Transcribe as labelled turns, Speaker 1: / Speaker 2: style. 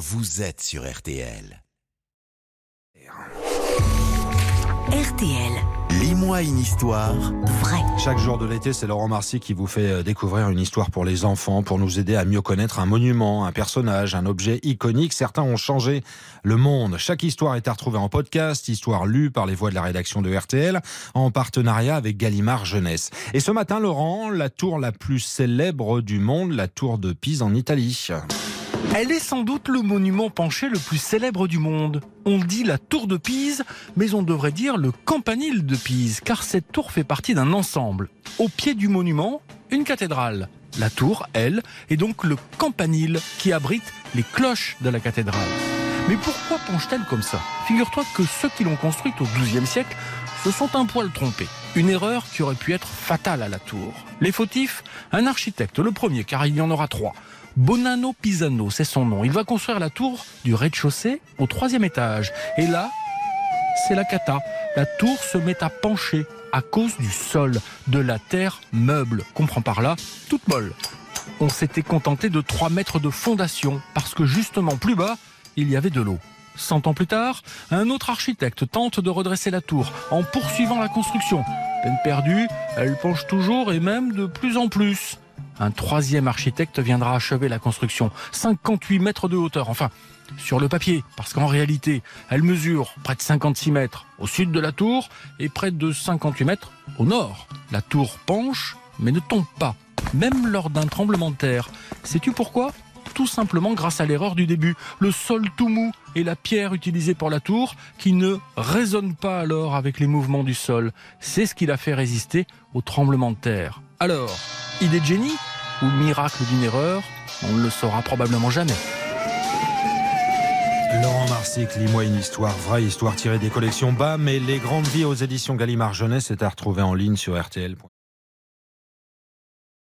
Speaker 1: vous êtes sur RTL.
Speaker 2: RTL,
Speaker 1: Lis-moi une histoire
Speaker 2: vrai.
Speaker 3: Chaque jour de l'été, c'est Laurent Marcy qui vous fait euh, découvrir une histoire pour les enfants, pour nous aider à mieux connaître un monument, un personnage, un objet iconique. Certains ont changé le monde. Chaque histoire est à retrouver en podcast, histoire lue par les voix de la rédaction de RTL, en partenariat avec Gallimard Jeunesse. Et ce matin, Laurent, la tour la plus célèbre du monde, la tour de Pise en Italie.
Speaker 4: Elle est sans doute le monument penché le plus célèbre du monde. On dit la tour de Pise, mais on devrait dire le campanile de Pise, car cette tour fait partie d'un ensemble. Au pied du monument, une cathédrale. La tour, elle, est donc le campanile qui abrite les cloches de la cathédrale. Mais pourquoi penche-t-elle comme ça? Figure-toi que ceux qui l'ont construite au XIIe siècle se sont un poil trompés. Une erreur qui aurait pu être fatale à la tour. Les fautifs Un architecte, le premier, car il y en aura trois. Bonanno Pisano, c'est son nom. Il va construire la tour du rez-de-chaussée au troisième étage. Et là, c'est la cata. La tour se met à pencher à cause du sol, de la terre meuble. Comprends par là, toute molle. On s'était contenté de 3 mètres de fondation parce que justement plus bas, il y avait de l'eau. Cent ans plus tard, un autre architecte tente de redresser la tour en poursuivant la construction. Peine perdue, elle penche toujours et même de plus en plus. Un troisième architecte viendra achever la construction. 58 mètres de hauteur, enfin, sur le papier, parce qu'en réalité, elle mesure près de 56 mètres au sud de la tour et près de 58 mètres au nord. La tour penche, mais ne tombe pas, même lors d'un tremblement de terre. Sais-tu pourquoi? Tout simplement grâce à l'erreur du début. Le sol tout mou et la pierre utilisée pour la tour qui ne résonne pas alors avec les mouvements du sol. C'est ce qui l'a fait résister au tremblement de terre. Alors, idée de génie ou miracle d'une erreur On ne le saura probablement jamais.
Speaker 3: Laurent Marcy, lis-moi une histoire, vraie histoire tirée des collections BAM et les grandes vies aux éditions Gallimard Jeunesse est à retrouver en ligne sur RTL.